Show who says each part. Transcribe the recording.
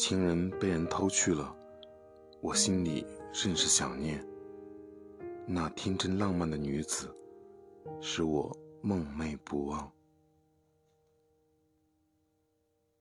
Speaker 1: 情人被人偷去了我心里甚是想念。那天真浪漫的女子使我梦寐不忘。